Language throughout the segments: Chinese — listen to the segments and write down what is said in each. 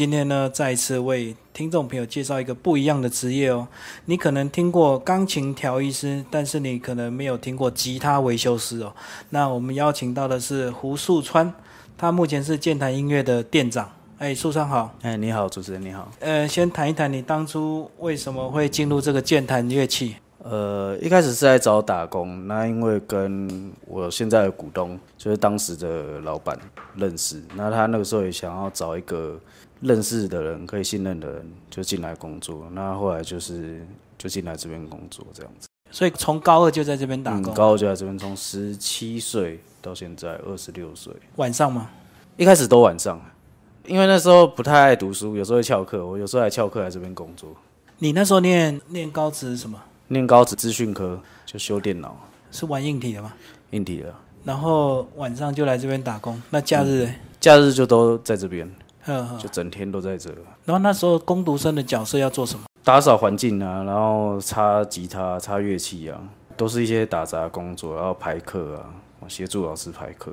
今天呢，再一次为听众朋友介绍一个不一样的职业哦。你可能听过钢琴调音师，但是你可能没有听过吉他维修师哦。那我们邀请到的是胡树川，他目前是健谈音乐的店长。哎，树川好。哎，你好，主持人你好。呃，先谈一谈你当初为什么会进入这个健谈乐器？呃，一开始是在找打工，那因为跟我现在的股东，就是当时的老板认识，那他那个时候也想要找一个认识的人，可以信任的人，就进来工作。那后来就是就进来这边工作这样子。所以从高二就在这边打工，高二就在这边，从十七岁到现在二十六岁。晚上吗？一开始都晚上，因为那时候不太爱读书，有时候会翘课，我有时候还翘课来这边工作。你那时候念念高职什么？念高职资讯科，就修电脑，是玩硬体的吗？硬体的。然后晚上就来这边打工，那假日？假日就都在这边，就整天都在这。然后那时候工读生的角色要做什么？打扫环境啊，然后擦吉他、擦乐器啊，都是一些打杂工作，然后排课啊，协助老师排课，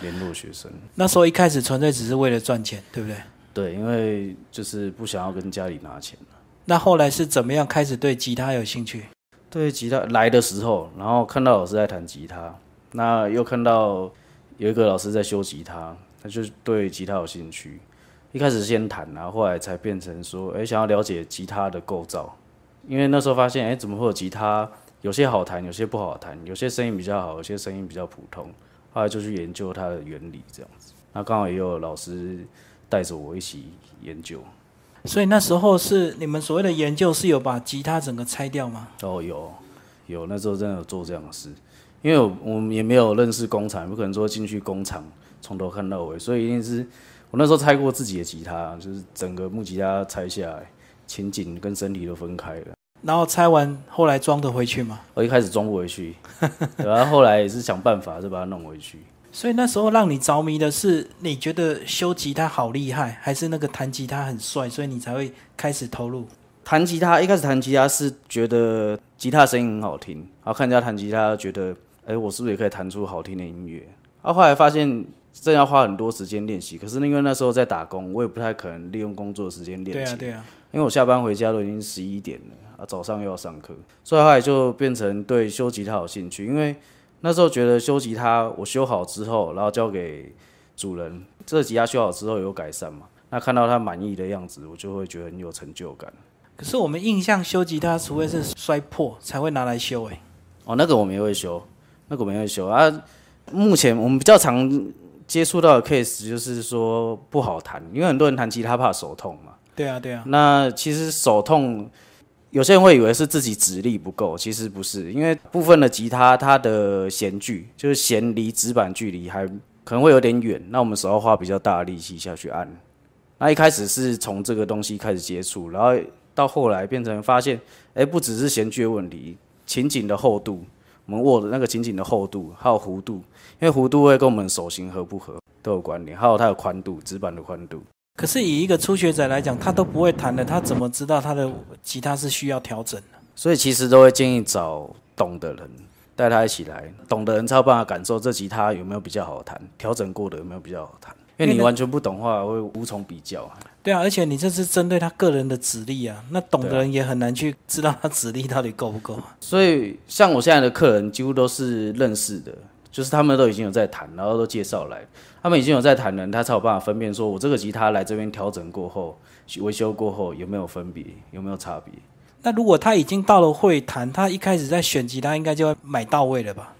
联络学生。那时候一开始纯粹只是为了赚钱，对不对？对，因为就是不想要跟家里拿钱。那后来是怎么样开始对吉他有兴趣？对吉他来的时候，然后看到老师在弹吉他，那又看到有一个老师在修吉他，他就对吉他有兴趣。一开始先弹，然后后来才变成说，哎，想要了解吉他的构造。因为那时候发现，哎，怎么会有吉他？有些好弹，有些不好弹，有些声音比较好，有些声音比较普通。后来就去研究它的原理，这样子。那刚好也有老师带着我一起研究。所以那时候是你们所谓的研究是有把吉他整个拆掉吗？哦，有，有那时候真的有做这样的事，因为我我们也没有认识工厂，不可能说进去工厂从头看到尾，所以一定是我那时候拆过自己的吉他，就是整个木吉他拆下来，琴颈跟身体都分开了。然后拆完后来装得回去吗？我一开始装不回去，然后后来也是想办法就把它弄回去。所以那时候让你着迷的是，你觉得修吉他好厉害，还是那个弹吉他很帅，所以你才会开始投入弹吉他？一开始弹吉他是觉得吉他声音很好听，然后看人家弹吉他，觉得哎，我是不是也可以弹出好听的音乐？然后后来发现这要花很多时间练习，可是因为那时候在打工，我也不太可能利用工作时间练习。对啊，对啊，因为我下班回家都已经十一点了，啊，早上又要上课，所以后来就变成对修吉他有兴趣，因为。那时候觉得修吉他，我修好之后，然后交给主人，这个吉他修好之后有改善嘛？那看到他满意的样子，我就会觉得很有成就感。可是我们印象修吉他，除非是摔破才会拿来修哎。哦，那个我们也会修，那个我们也会修啊。目前我们比较常接触到的 case 就是说不好弹，因为很多人弹吉他怕手痛嘛。对啊，对啊。那其实手痛。有些人会以为是自己指力不够，其实不是，因为部分的吉他它的弦距就是弦离指板距离还可能会有点远，那我们手要花比较大的力气下去按。那一开始是从这个东西开始接触，然后到后来变成发现，哎，不只是弦距的问题，琴颈的厚度，我们握的那个琴颈的厚度，还有弧度，因为弧度会跟我们手型合不合都有关联，还有它的宽度，指板的宽度。可是以一个初学者来讲，他都不会弹的，他怎么知道他的吉他是需要调整的？所以其实都会建议找懂的人带他一起来，懂的人才有办法感受这吉他有没有比较好弹，调整过的有没有比较好弹。因为你完全不懂的话，会无从比较。对啊，而且你这是针对他个人的指力啊，那懂的人也很难去知道他指力到底够不够。所以像我现在的客人，几乎都是认识的。就是他们都已经有在谈，然后都介绍来，他们已经有在谈人，他才有办法分辨说，我这个吉他来这边调整过后，维修过后有没有分别，有没有差别。那如果他已经到了会谈，他一开始在选吉他应该就会买到位了吧？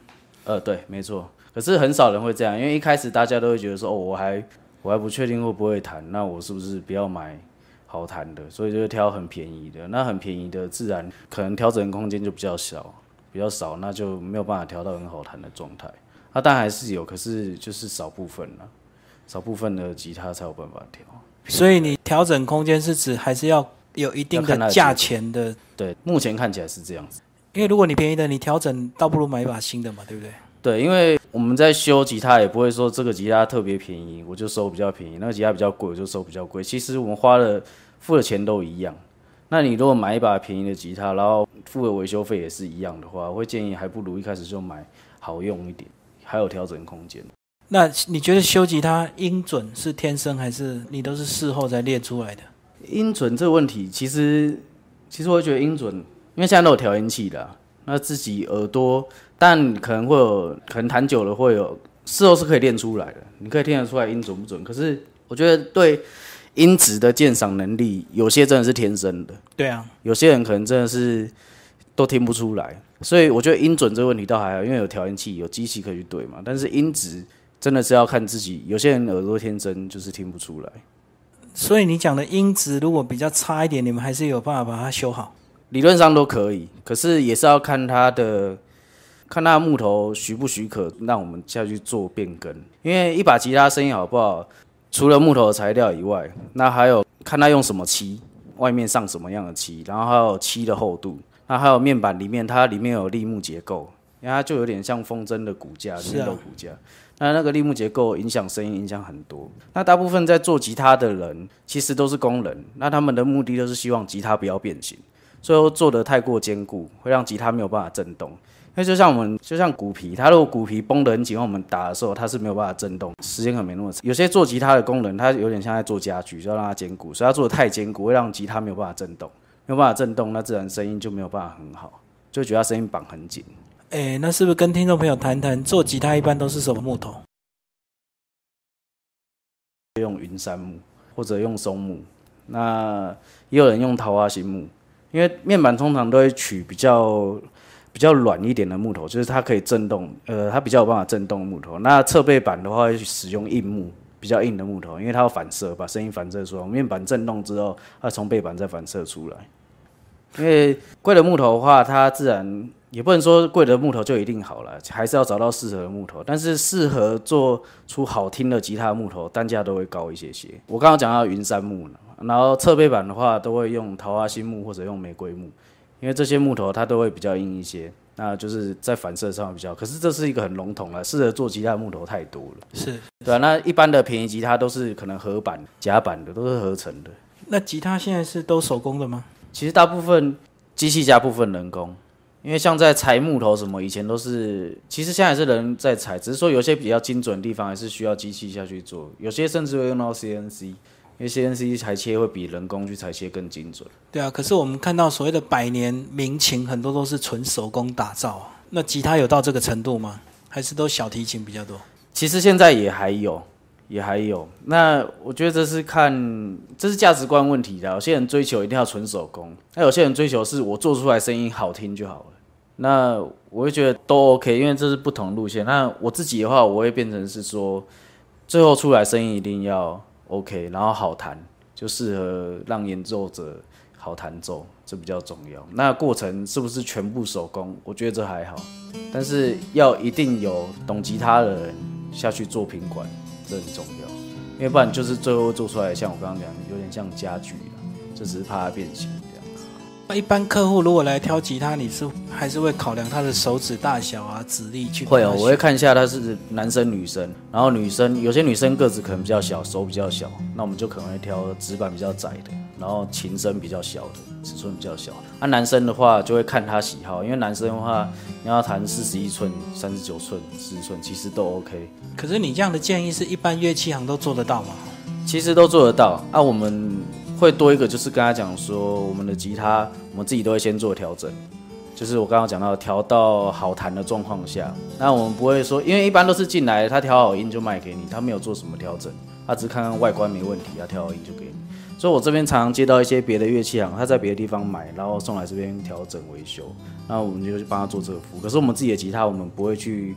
呃，对，没错。可是很少人会这样，因为一开始大家都会觉得说，哦，我还我还不确定会不会弹，那我是不是不要买好弹的？所以就挑很便宜的。那很便宜的，自然可能调整空间就比较小。比较少，那就没有办法调到很好弹的状态。那当然还是有，可是就是少部分了，少部分的吉他才有办法调。所以你调整空间是指还是要有一定的价钱的？对，目前看起来是这样子。因为如果你便宜的，你调整倒不如买一把新的嘛，对不对？对，因为我们在修吉他也不会说这个吉他特别便宜，我就收比较便宜；那个吉他比较贵，我就收比较贵。其实我们花的付的钱都一样。那你如果买一把便宜的吉他，然后付的维修费也是一样的话，我会建议还不如一开始就买好用一点，还有调整空间。那你觉得修吉他音准是天生还是你都是事后才练出来的？音准这个问题，其实其实我觉得音准，因为现在都有调音器的啊、那自己耳朵，但可能会有，可能弹久了会有，事后是可以练出来的，你可以听得出来音准不准。可是我觉得对音质的鉴赏能力，有些真的是天生的，对啊，有些人可能真的是都听不出来。所以我觉得音准这个问题倒还好，因为有调音器、有机器可以去对嘛。但是音质真的是要看自己，有些人耳朵天生就是听不出来。所以你讲的音质如果比较差一点，你们还是有办法把它修好。理论上都可以，可是也是要看它的，看它木头许不许可让我们下去做变更。因为一把吉他声音好不好，除了木头的材料以外，那还有看它用什么漆，外面上什么样的漆，然后还有漆的厚度，那还有面板里面它里面有立木结构，因为它就有点像风筝的骨架，是啊面豆骨架。那那个立木结构影响声音，影响很多。那大部分在做吉他的人，其实都是工人，那他们的目的都是希望吉他不要变形。最后做的太过坚固，会让吉他没有办法震动。因为就像我们，就像鼓皮，它如果鼓皮绷得很紧，我们打的时候它是没有办法震动，时间可能没那么长。有些做吉他的工人，他有点像在做家具，就要让它坚固，所以他做的太坚固，会让吉他没有办法震动，没有办法震动，那自然声音就没有办法很好，就觉得声音绑很紧。哎，那是不是跟听众朋友谈谈，做吉他一般都是什么木头？用云杉木或者用松木，那也有人用桃花心木，因为面板通常都会取比较比较软一点的木头，就是它可以震动，呃，它比较有办法震动木头。那侧背板的话使用硬木，比较硬的木头，因为它要反射，把声音反射出来。面板震动之后，它从背板再反射出来。因为贵的木头的话，它自然也不能说贵的木头就一定好了，还是要找到适合的木头。但是适合做出好听的吉他木头，单价都会高一些些。我刚刚讲到云杉木，然后侧背板的话都会用桃花心木或者用玫瑰木，因为这些木头它都会比较硬一些，那就是在反射上比较。可是这是一个很笼统了，适合做吉他的木头太多了，是。对啊。那一般的便宜吉他都是可能合板、夹板的，都是合成的。那吉他现在是都手工的吗？其实大部分机器加部分人工，因为像在裁木头什么，以前都是，其实现在是人在裁，只是说有些比较精准的地方还是需要机器下去做，有些甚至会用到 CNC，因为 CNC 裁切会比人工去裁切更精准。对啊，可是我们看到所谓的百年民琴，很多都是纯手工打造啊。那吉他有到这个程度吗？还是都小提琴比较多？其实现在也还有，也还有。那我觉得这是看，这是价值观问题的。有些人追求一定要纯手工，那有些人追求是我做出来声音好听就好了。那我会觉得都 OK，因为这是不同路线。那我自己的话，我会变成是说，最后出来声音一定要 OK，然后好弹，就适合让演奏者好弹奏，这比较重要。那过程是不是全部手工？我觉得这还好，但是要一定有懂吉他的人下去做品管，这很重要。因为不然就是最后做出来，像我刚刚讲，有点像家具了，这只是怕它变形。一般客户如果来挑吉他，你是还是会考量他的手指大小啊、指力去会哦，我会看一下他是男生女生，然后女生有些女生个子可能比较小，手比较小，那我们就可能会挑指板比较窄的，然后琴身比较小的，尺寸比较小。那、男生的话就会看他喜好，因为男生的话你要弹四十一寸、三十九寸、四十寸，其实都 OK，可是你这样的建议是一般乐器行都做得到吗？其实都做得到。啊，我们会多一个就是跟他讲说，我们的吉他我们自己都会先做调整。就是我刚刚讲到调到好弹的状况下，那我们不会说，因为一般都是进来他调好音就卖给你，他没有做什么调整，他只是看看外观没问题，他调好音就给你。所以我这边常常接到一些别的乐器行，他在别的地方买，然后送来这边调整维修，那我们就去帮他做这个服务。可是我们自己的吉他，我们不会去，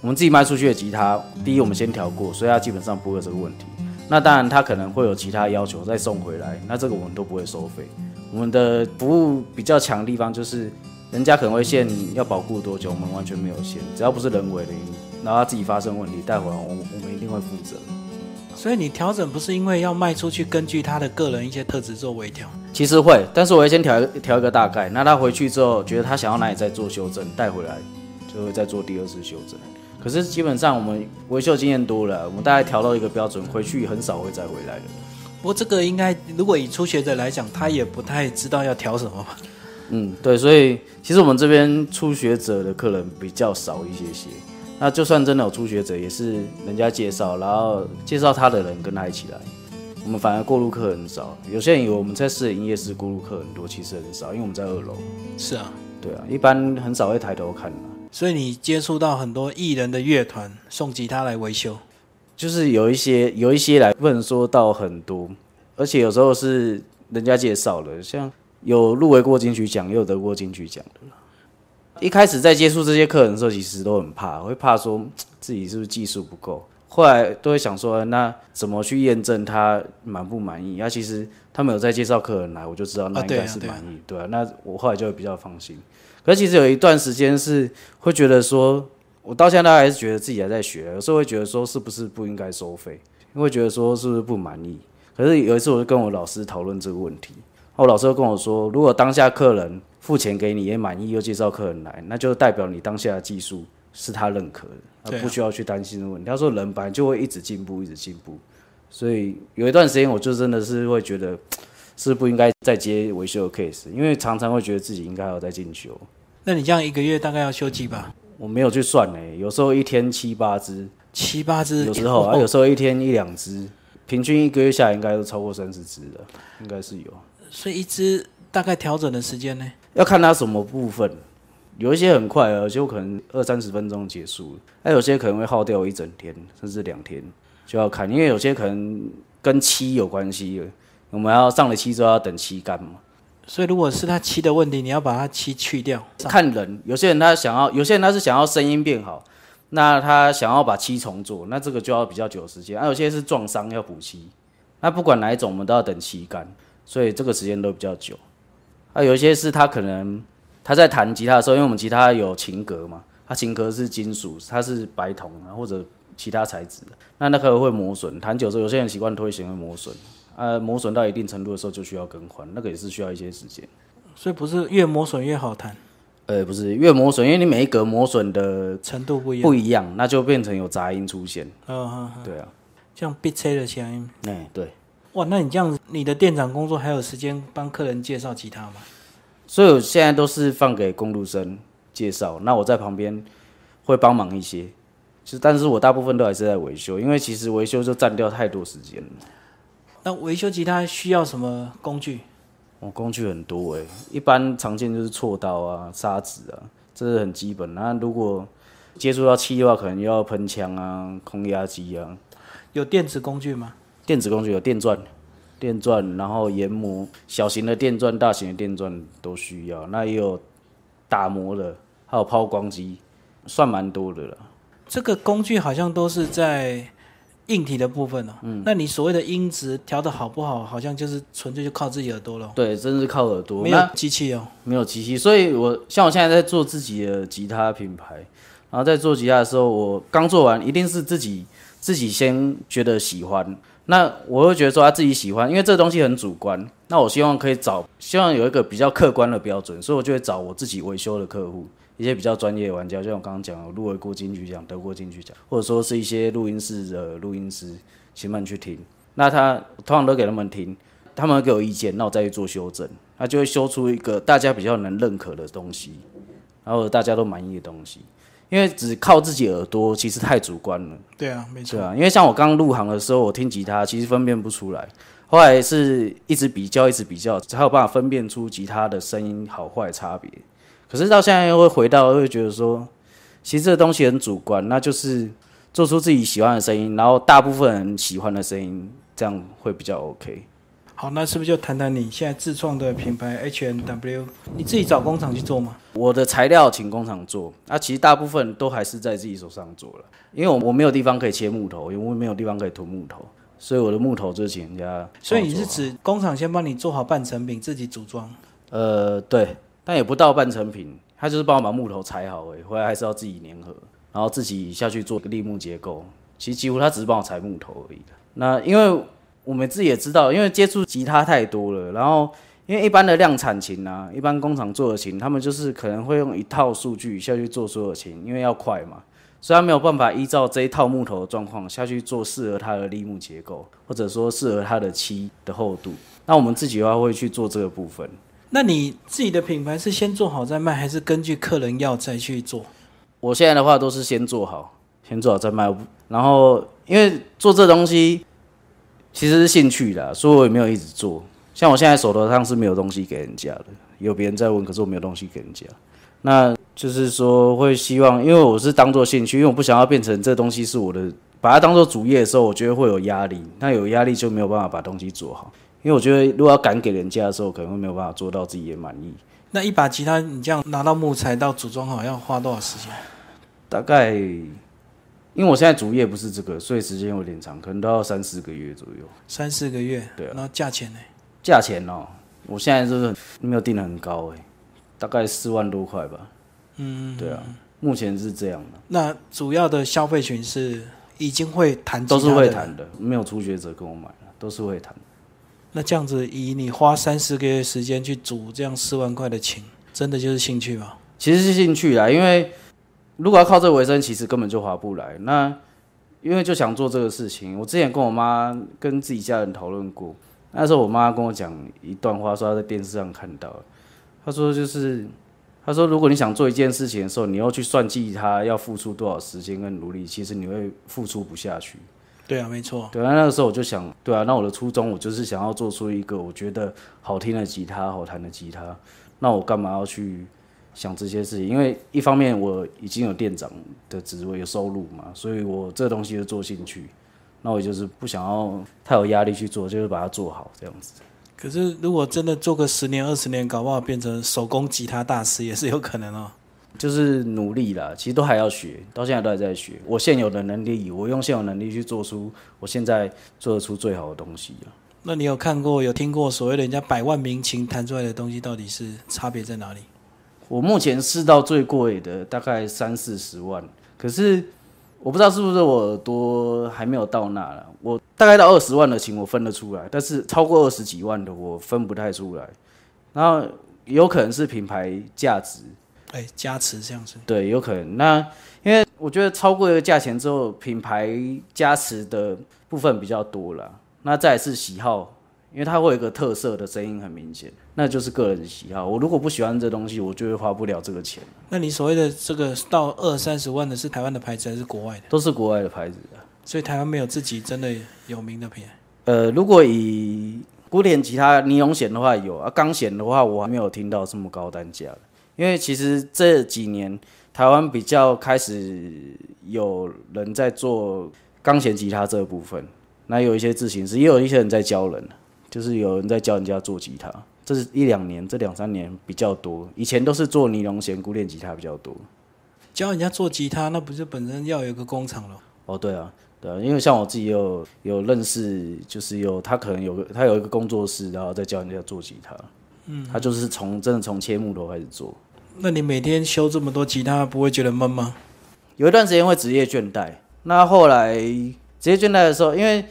我们自己卖出去的吉他，第一我们先调过，所以它基本上不会有这个问题。那当然他可能会有其他要求再送回来，那这个我们都不会收费。我们的服务比较强的地方就是，人家可能会限要保护多久，我们完全没有限，只要不是人为的因，然后他自己发生问题带回来，我们我们一定会负责。所以你调整不是因为要卖出去，根据他的个人一些特质做微调。其实会，但是我会先调调一个大概，那他回去之后觉得他想要哪里再做修正，带回来就会再做第二次修正。可是基本上我们维修经验多了，我们大概调到一个标准，回去很少会再回来的。不过这个应该，如果以初学者来讲，他也不太知道要调什么吧？嗯，对，所以其实我们这边初学者的客人比较少一些些。那就算真的有初学者，也是人家介绍，然后介绍他的人跟他一起来。我们反而过路客很少，有些人以为我们在试的营业室过路客很多，其实很少，因为我们在二楼。是啊，对啊，一般很少会抬头看的。所以你接触到很多艺人的乐团送吉他来维修，就是有一些有一些来，不能说到很多，而且有时候是人家介绍了，像有入围过金曲奖，也有得过金曲奖的。一开始在接触这些客人的时候，其实都很怕，会怕说自己是不是技术不够。后来都会想说，那怎么去验证他满不满意？那其实他们有在介绍客人来，我就知道那应该是满意，对啊。那我后来就会比较放心。可其实有一段时间是会觉得说，我到现在还是觉得自己还在学，有时候会觉得说是不是不应该收费，因为觉得说是不是不满意。可是有一次我就跟我老师讨论这个问题，我老师就跟我说，如果当下客人付钱给你也满意，又介绍客人来，那就代表你当下的技术。是他认可的，不需要去担心的问题。他说人本来就会一直进步，一直进步，所以有一段时间我就真的是会觉得是不应该再接维修的 case，因为常常会觉得自己应该要再进修。那你这样一个月大概要修几把？我没有去算诶，有时候一天七八只，七八只，有时候啊，有时候一天一两只，平均一个月下来应该都超过三十只了，应该是有。所以一只大概调整的时间呢？要看它什么部分。有一些很快，而且可能二三十分钟结束了；，那有些可能会耗掉一整天，甚至两天，就要看，因为有些可能跟漆有关系，我们要上了漆之后要等漆干嘛。所以，如果是他漆的问题，你要把它漆去掉。看人，有些人他想要，有些人他是想要声音变好，那他想要把漆重做，那这个就要比较久时间。啊，有些是撞伤要补漆，那不管哪一种，我们都要等漆干，所以这个时间都比较久。啊，有一些是他可能。他在弹吉他的时候，因为我们吉他有琴格嘛，它琴格是金属，它是白铜啊或者其他材质的，那那个会磨损，弹久之后有些人习惯推弦会磨损，呃，磨损到一定程度的时候就需要更换，那个也是需要一些时间。所以不是越磨损越好弹？呃，不是越磨损，因为你每一格磨损的程度不一样，不一样，那就变成有杂音出现。嗯嗯，对啊，像 B 车的声音。哎，对。哇，那你这样，你的店长工作还有时间帮客人介绍吉他吗？所以我现在都是放给公路生介绍，那我在旁边会帮忙一些，其实但是我大部分都还是在维修，因为其实维修就占掉太多时间了。那维修吉他需要什么工具？哦，工具很多诶，一般常见就是锉刀啊、砂纸啊，这是很基本。那如果接触到漆的话，可能要喷枪啊、空压机啊。有电子工具吗？电子工具有电钻。电钻，然后研磨，小型的电钻、大型的电钻都需要。那也有打磨的，还有抛光机，算蛮多的了。这个工具好像都是在硬体的部分哦。嗯。那你所谓的音质调的好不好，好像就是纯粹就靠自己耳朵了。对，真是靠耳朵，没有机器哦。没有机器，所以我像我现在在做自己的吉他品牌，然后在做吉他的时候，我刚做完，一定是自己自己先觉得喜欢。那我会觉得说他自己喜欢，因为这个东西很主观。那我希望可以找，希望有一个比较客观的标准，所以我就会找我自己维修的客户，一些比较专业的玩家，就像我刚刚讲，入围过金曲奖，得过金曲奖，或者说是一些录音室的录音师，请他们去听。那他通常都给他们听，他们给我意见，那我再去做修正，那就会修出一个大家比较能认可的东西，然后大家都满意的东西。因为只靠自己耳朵，其实太主观了。对啊，没错。啊，因为像我刚入行的时候，我听吉他其实分辨不出来，后来是一直比较，一直比较，才有办法分辨出吉他的声音好坏差别。可是到现在又会回到，会觉得说，其实这个东西很主观，那就是做出自己喜欢的声音，然后大部分人喜欢的声音，这样会比较 OK。好，那是不是就谈谈你现在自创的品牌 H N W？你自己找工厂去做吗？我的材料请工厂做，那其实大部分都还是在自己手上做了，因为我我没有地方可以切木头，因为没有地方可以囤木头，所以我的木头就请人家。所以你是指工厂先帮你做好半成品，自己组装？呃，对，但也不到半成品，他就是帮我把木头裁好，哎，回来还是要自己粘合，然后自己下去做个立木结构。其实几乎他只是帮我裁木头而已那因为。我们自己也知道，因为接触吉他太多了，然后因为一般的量产琴啊，一般工厂做的琴，他们就是可能会用一套数据下去做所有琴，因为要快嘛，所以他没有办法依照这一套木头的状况下去做适合它的立木结构，或者说适合它的漆的厚度。那我们自己的话会去做这个部分。那你自己的品牌是先做好再卖，还是根据客人要再去做？我现在的话都是先做好，先做好再卖。然后因为做这东西其实是兴趣的，所以我也没有一直做。像我现在手头上是没有东西给人家的，有别人在问，可是我没有东西给人家。那就是说会希望，因为我是当做兴趣，因为我不想要变成这东西是我的，把它当做主业的时候，我觉得会有压力。那有压力就没有办法把东西做好，因为我觉得如果要赶给人家的时候，可能会没有办法做到自己也满意。那一把吉他，你这样拿到木材到组装好要花多少时间？大概，因为我现在主业不是这个，所以时间有点长，可能都要三四个月左右。三四个月，对啊。然后价钱呢？价钱哦，我现在就是没有定的很高哎，大概四万多块吧。嗯，对啊，目前是这样的。那主要的消费群是已经会弹，都是会弹的，没有初学者跟我买了，都是会弹。那这样子，以你花三四个月时间去组这样四万块的琴，真的就是兴趣吗？其实是兴趣啊，因为如果要靠这个为生，其实根本就划不来。那因为就想做这个事情，我之前跟我妈跟自己家人讨论过，那时候我妈跟我讲一段话，说她在电视上看到，她说就是，她说如果你想做一件事情的时候，你要去算计它要付出多少时间跟努力，其实你会付出不下去。对啊，没错。对啊，那个时候我就想，对啊，那我的初衷我就是想要做出一个我觉得好听的吉他，好弹的吉他。那我干嘛要去想这些事情？因为一方面我已经有店长的职位，有收入嘛，所以我这东西就做兴趣。那我就是不想要太有压力去做，就是把它做好这样子。可是如果真的做个十年、二十年，搞不好变成手工吉他大师也是有可能哦。就是努力啦，其实都还要学，到现在都还在学。我现有的能力，我用现有能力去做出我现在做得出最好的东西啊。那你有看过、有听过所谓的人家百万名琴弹出来的东西，到底是差别在哪里？我目前试到最贵的大概三四十万，可是我不知道是不是我耳朵还没有到那了。我大概到二十万的琴我分得出来，但是超过二十几万的我分不太出来。然后有可能是品牌价值。哎，加持这样子，对，有可能。那因为我觉得超过一个价钱之后，品牌加持的部分比较多了。那再是喜好，因为它会有一个特色的声音很明显，那就是个人喜好。我如果不喜欢这东西，我就会花不了这个钱。那你所谓的这个到二三十万的是台湾的牌子还是国外的？都是国外的牌子的。所以台湾没有自己真的有名的品牌。呃，如果以古典吉他尼龙弦的话有啊，钢弦的话我还没有听到这么高单价的。因为其实这几年台湾比较开始有人在做钢弦吉他这部分，那有一些自行师，也有一些人在教人，就是有人在教人家做吉他。这是一两年，这两三年比较多，以前都是做尼龙弦古典吉他比较多。教人家做吉他，那不是本身要有一个工厂了？哦，对啊，对啊，因为像我自己有有认识，就是有他可能有个他有一个工作室，然后再教人家做吉他。嗯，他就是从真的从切木头开始做。那你每天修这么多吉他，不会觉得闷吗？有一段时间会职业倦怠。那后来职业倦怠的时候，因为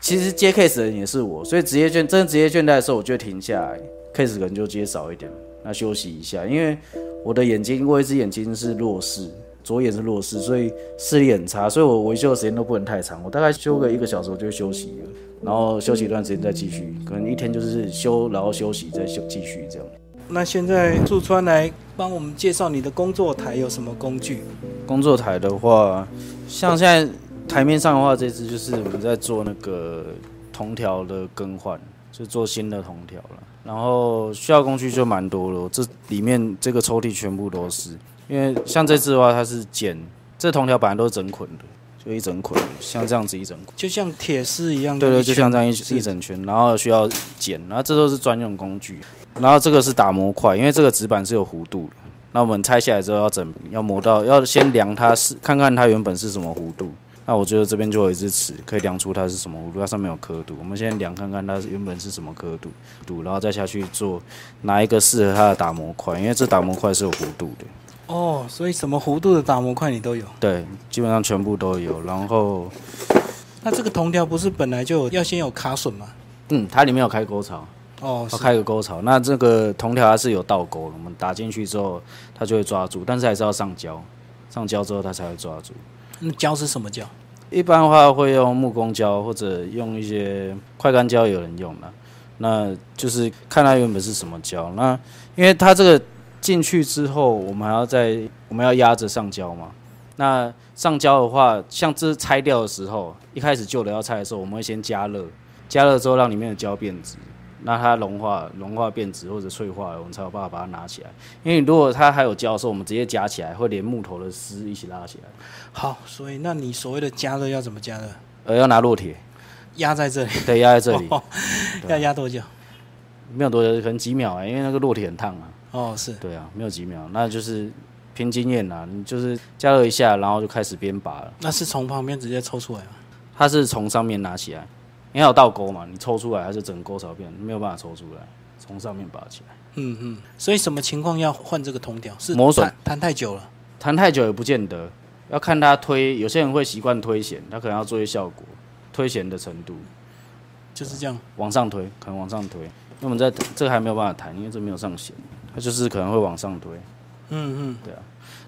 其实接 case 的人也是我，所以职业倦真的职业倦怠的时候，我就停下来，case 可能就接少一点，那休息一下。因为我的眼睛，我一只眼睛是弱视，左眼是弱视，所以视力很差，所以我维修的时间都不能太长。我大概修个一个小时，我就休息了，然后休息一段时间再继续，可能一天就是休，然后休息再休继续这样。那现在驻川来帮我们介绍你的工作台有什么工具？工作台的话，像现在台面上的话，这支就是我们在做那个铜条的更换，就做新的铜条了。然后需要工具就蛮多了，这里面这个抽屉全部都是。因为像这支的话，它是剪，这铜条本来都是整捆的，就一整捆，像这样子一整捆，就像铁丝一样。对对，就像这样一一整圈，然后需要剪，然后这都是专用工具。然后这个是打磨块，因为这个纸板是有弧度的。那我们拆下来之后要整，要磨到，要先量它是看看它原本是什么弧度。那我觉得这边就有一支尺，可以量出它是什么弧度，它上面有刻度。我们先量看看它原本是什么刻度度，然后再下去做哪一个适合它的打磨块，因为这打磨块是有弧度的。哦，所以什么弧度的打磨块你都有？对，基本上全部都有。然后，那这个铜条不是本来就要先有卡榫吗？嗯，它里面有开沟槽。哦，要开个沟槽，那这个铜条它是有倒钩的，我们打进去之后，它就会抓住，但是还是要上胶，上胶之后它才会抓住。那胶是什么胶？一般的话会用木工胶或者用一些快干胶，有人用的，那就是看它原本是什么胶。那因为它这个进去之后，我们还要再我们要压着上胶嘛。那上胶的话，像这拆掉的时候，一开始旧的要拆的时候，我们会先加热，加热之后让里面的胶变质，那它融化、融化变质或者脆化了，我们才有办法把它拿起来。因为如果它还有胶的时候，我们直接夹起来，会连木头的丝一起拉起来。好，所以那你所谓的加热要怎么加热？呃，要拿烙铁压在这里，对，压在这里，哦要压多久？没有多久，可能几秒啊，因为那个烙铁很烫啊。哦，是对啊，没有几秒，那就是凭经验啦。你就是加热一下，然后就开始编拔了。那是从旁边直接抽出来吗？它是从上面拿起来，因为有倒钩嘛，你抽出来它是整个钩槽片，没有办法抽出来，从上面拔起来。嗯嗯。所以什么情况要换这个铜条？是磨损弹弹太久了。弹太久也不见得，要看它推。有些人会习惯推弦，他可能要做一些效果，推弦的程度就是这样。往上推，可能往上推。那我们在这个还没有办法弹，因为这没有上弦，它就是可能会往上推。嗯嗯。对啊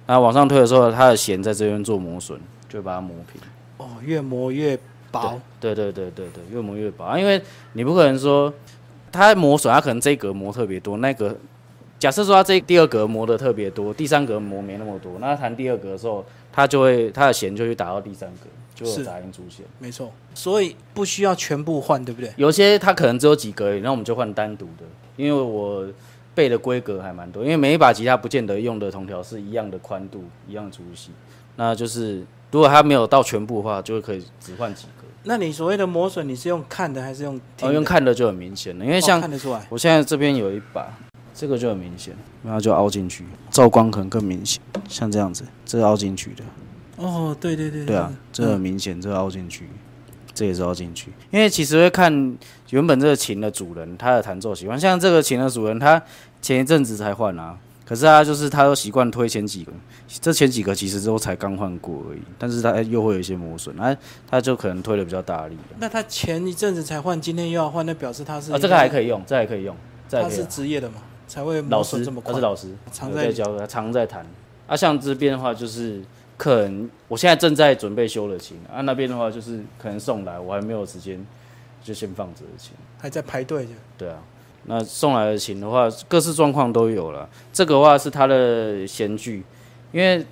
那往上推的时候，它的弦在这边做磨损，就会把它磨平。哦，越磨越薄。对对对对对，越磨越薄，啊因为你不可能说它磨损，它可能这一格磨特别多，那个假设说它这第二格磨的特别多，第三格磨没那么多，那它弹第二格的时候，它就会它的弦就会打到第三格，就会有杂音出现。没错。所以不需要全部换，对不对？有些它可能只有几格那我们就换单独的，因为我背的规格还蛮多，因为每一把吉他不见得用的铜条是一样的宽度、一样粗细，那就是如果它没有到全部的话，就会可以只换几个。那你所谓的磨损，你是用看的还是用听哦，用看的就很明显了，因为哦像看得出来。我现在这边有一把，这个就很明显，然后就凹进去，照光可能更明显，像这样子，这是凹进去的，哦，对对对对啊，这很嗯明显，这个凹进去，这也是凹进去，因为其实会看原本这个琴的主人他的弹奏习惯，像这个琴的主人他前一阵子才换啊，可是他就是他都习惯推前几个，这前几个其实都才刚换过而已，但是他又会有一些磨损，他他就可能推的比较大力啊，那他前一阵子才换，今天又要换，那表示他是啊这个还可以用，这还可以用，他是。职业的嘛，才会老师磨损这么，快他是。老师，常在教，他常在弹。啊，像这边的话就是客人，我现在正在准备修的琴，啊那边的话就是可能送来，我还没有时间，就先放着的琴。还在排队着。对啊，那送来的琴的话，各式状况都有了。这个的话是它的弦距，因为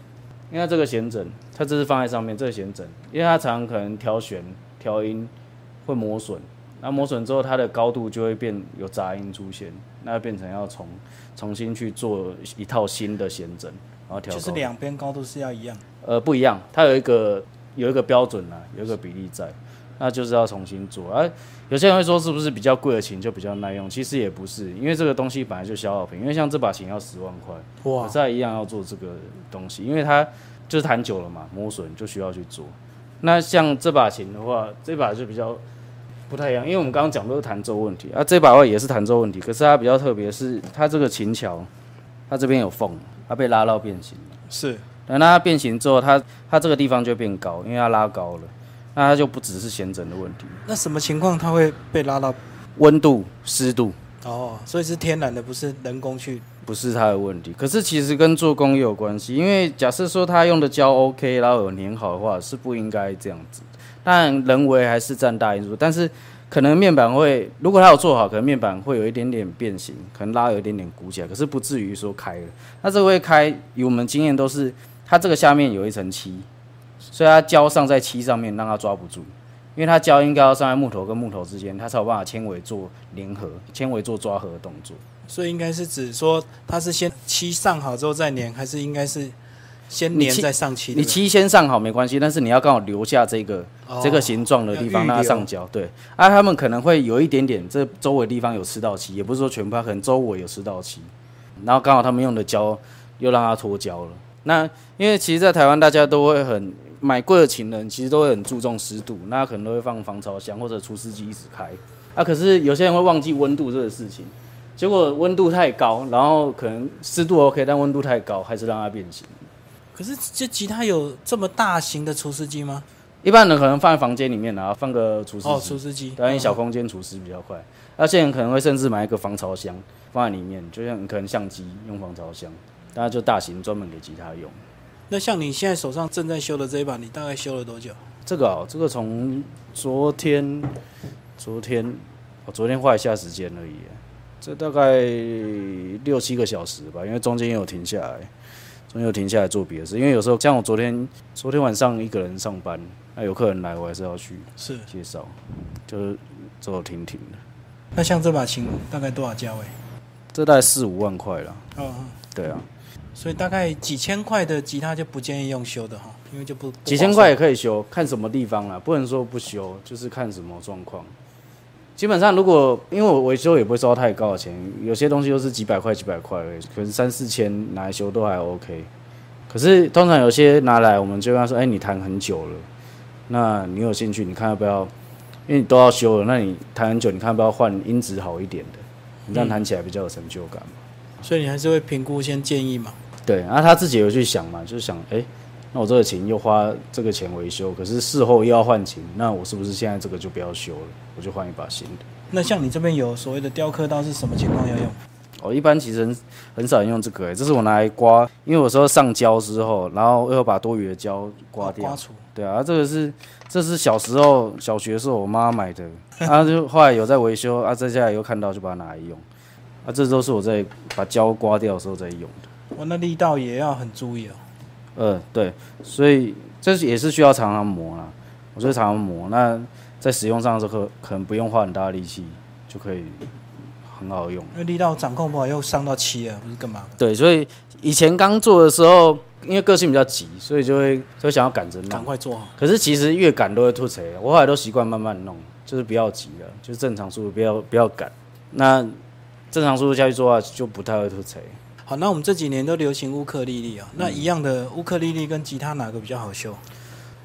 因为这个弦枕，它这是放在上面，这个弦枕，因为它常常可能挑弦、调音会磨损，那磨损之后，它的高度就会变有杂音出现，那变成要重重新去做一套新的弦枕，然后调高。就是两边高度是要一样。呃，不一样，它有一个有一个标准啦，有一个比例在，那就是要重新做。而、有些人会说，是不是比较贵的琴就比较耐用？其实也不是，因为这个东西本来就消耗品。因为像这把琴要十万块，哇是，它一样要做这个东西，因为它就是弹久了嘛，磨损就需要去做。那像这把琴的话，这把就比较不太一样，因为我们刚刚讲都是弹奏问题啊，这把的话也是弹奏问题，可是它比较特别是它这个琴桥，它这边有缝，它被拉到变形。是等它变形之后，它它这个地方就变高，因为它拉高了，那它就不只是弦枕的问题，那什么情况它会被拉到？温度、湿度哦，所以是天然的，不是人工去。不是它的问题。可是其实跟做工也有关系，因为假设说它用的胶 OK，然后有粘好的话，是不应该这样子。当然人为还是占大因素，但是可能面板会，如果它有做好，可能面板会有一点点变形，可能拉有一点点鼓起来，可是不至于说开了。那这个会开，以我们经验都是它这个下面有一层漆，所以它胶上在漆上面，让它抓不住。因为它胶应该要上在木头跟木头之间，它才有办法纤维做粘合，纤维做抓合的动作。所以应该是指说，它是先漆上好之后再粘，还是应该是先粘再上漆？你漆先上好没关系，但是你要刚好留下这个、哦这个形状的地方让它上胶。对，啊，他们可能会有一点点这周围地方有吃到漆，也不是说全部，它可能周围有吃到漆，然后刚好他们用的胶又让它脱胶了。那因为其实，在台湾大家都会很买贵的情人，其实都会很注重湿度，那可能都会放防潮箱或者除湿机一直开。啊，可是有些人会忘记温度这个事情，结果温度太高，然后可能湿度 OK，但温度太高还是让它变形。可是这吉他有这么大型的除湿机吗？一般人可能放在房间里面，然后放个除湿哦，机除，湿机，当然小嗯空间除湿比较快。那现在人可能会甚至买一个防潮箱放在里面，就像可能相机用防潮箱，大家就大型专门给吉他用。那像你现在手上正在修的这一把，你大概修了多久？这个哦，这个从昨天，昨天，我昨天花一下时间而已。这大概六七个小时吧，因为中间也有停下来，中间有停下来做别的事。因为有时候像我昨天，昨天晚上一个人上班，那有客人来，我还是要去是。介绍，就是走走停停的。那像这把琴大概多少价位？这大概四五万块了。哦，哦对啊，所以大概几千块的吉他就不建议用修的哈，因为就不不几千块也可以修，看什么地方啦，不能说不修，就是看什么状况。基本上，如果因为我维修也不会收到太高的钱，有些东西都是几百块、几百块而已，可能三四千拿来修都还 OK。可是通常有些拿来，我们就跟他说：“哎、你弹很久了，那你有兴趣？你看要不要？因为你都要修了，那你弹很久，你看要不要换音质好一点的？你这样弹起来比较有成就感嘛。算，所以你还是会评估先建议嘛。对，然后他自己有去想嘛，就是想，哎、那我这个琴又花这个钱维修，可是事后又要换琴，那我是不是现在这个就不要修了，我就换一把新的？那像你这边有所谓的雕刻刀是什么情况要用？哦，一般其实很很少人用这个、欸，这是我拿来刮，因为有时候上胶之后，然后又把多余的胶刮掉。刮除。对啊，这个是这是小时候小学的时候我妈买的，啊，就后来有在维修，啊，在家里又看到就把它拿来用，啊，这都是我在把胶刮掉的时候在用的。哇，那力道也要很注意哦。呃，对，所以这也是需要常常磨啦。我觉得常常磨，那在使用上的时候可可能不用花很大的力气就可以很好用。因为力道掌控不好又伤到漆了，不是干嘛？对，所以以前刚做的时候，因为个性比较急，所以就会就想要赶着赶。快做好。可是其实越赶都会吐槽，我后来都习惯慢慢弄，就是不要急了，就是正常速度，不要不要赶。那正常速度下去做的话，就不太会吐槽。好，那我们这几年都流行乌克丽丽啊，那一样的乌克丽丽跟吉他哪个比较好修？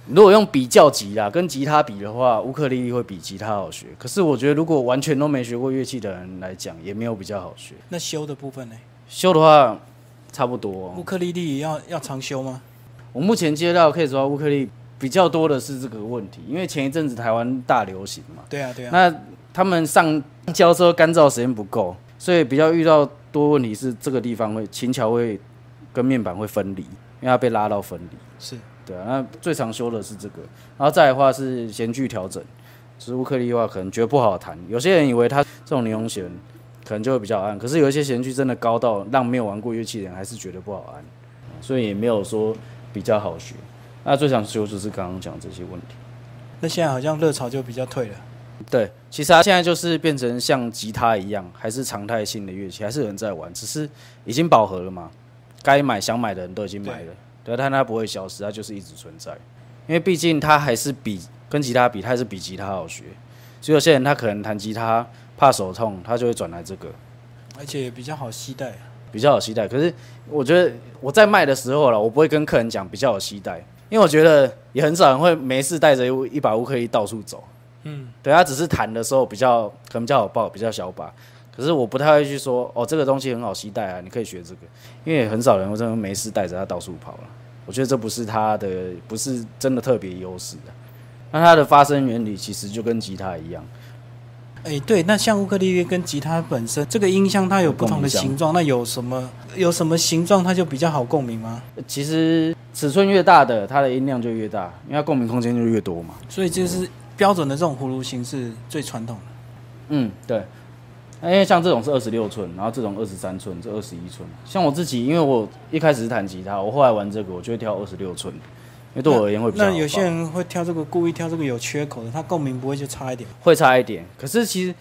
如果用比较级啦，跟吉他比的话，乌克丽丽会比吉他好学。可是我觉得，如果完全都没学过乐器的人来讲，也没有比较好学。那修的部分呢？修的话，差不多、乌克丽丽要要常修吗？我目前接到可以说乌克丽比较多的是这个问题，因为前一阵子台湾大流行嘛，对啊，对啊。那他们上胶之后干燥时间不够，所以比较遇到多问题是这个地方会琴桥会跟面板会分离，因为它被拉到分离。是对啊，那最常修的是这个，然后再来的话是弦距调整，就是乌克丽丽的话可能觉得不好弹，有些人以为它这种尼龙弦可能就会比较暗，可是有一些弦距真的高到让没有玩过乐器的人还是觉得不好按，所以也没有说比较好学。那最常修就是刚刚讲这些问题。那现在好像热潮就比较退了。对，其实它现在就是变成像吉他一样，还是常态性的乐器，还是有人在玩，只是已经饱和了嘛。该买想买的人都已经买了，对，但它不会消失，它就是一直存在。因为毕竟它还是比跟吉他比，它还是比吉他好学。所以有些人他可能弹吉他怕手痛，他就会转来这个，而且比较好携带。比较好携带。可是我觉得我在卖的时候了，我不会跟客人讲比较好携带，因为我觉得也很少人会没事带着一把乌克丽到处走。嗯，对，他只是弹的时候比较可能比较好抱，比较小把。可是我不太会去说哦，这个东西很好携带啊，你可以学这个，因为很少人会真的没事带着它到处跑了。我觉得这不是它的，不是真的特别优势的。那它的发声原理其实就跟吉他一样，哎、对，那像乌克丽丽跟吉他本身这个音箱它有不同的形状，那有什么有什么形状它就比较好共鸣吗？其实尺寸越大的，它的音量就越大，因为它共鸣空间就越多嘛。所以就是标准的这种葫芦形是最传统的。嗯，对。那因为像这种是二十六寸，然后这种二十三寸，这二十一寸。像我自己，因为我一开始是弹吉他，我后来玩这个，我就会挑二十六寸，因为对我而言会比较那有些人会挑这个故意挑这个有缺口的，它共鸣不会就差一点。会差一点。可是其实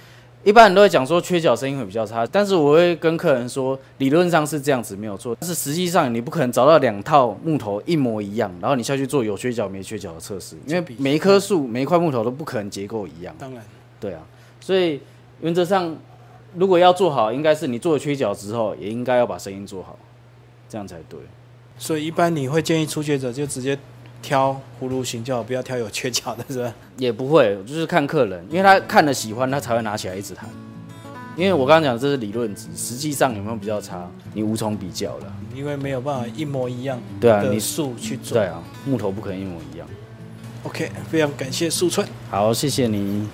一般人都会讲说缺角声音会比较差，但是我会跟客人说，理论上是这样子没有错，但是实际上你不可能找到两套木头一模一样，然后你下去做有缺角没缺角的测试，因为每一棵树每一块木头都不可能结构一样。当然，对啊，所以原则上如果要做好，应该是你做了缺角之后，也应该要把声音做好，这样才对。所以一般你会建议初学者就直接挑葫芦形就好，不要挑有缺角的，是吧？也不会，就是看客人，因为他看了喜欢，他才会拿起来一直弹。因为我刚刚讲的这是理论值，实际上有没有比较差，你无从比较了。因为没有办法一模一样对啊，你树去做。对啊，木头不可能一模一样。OK，非常感谢树春。好，谢谢你。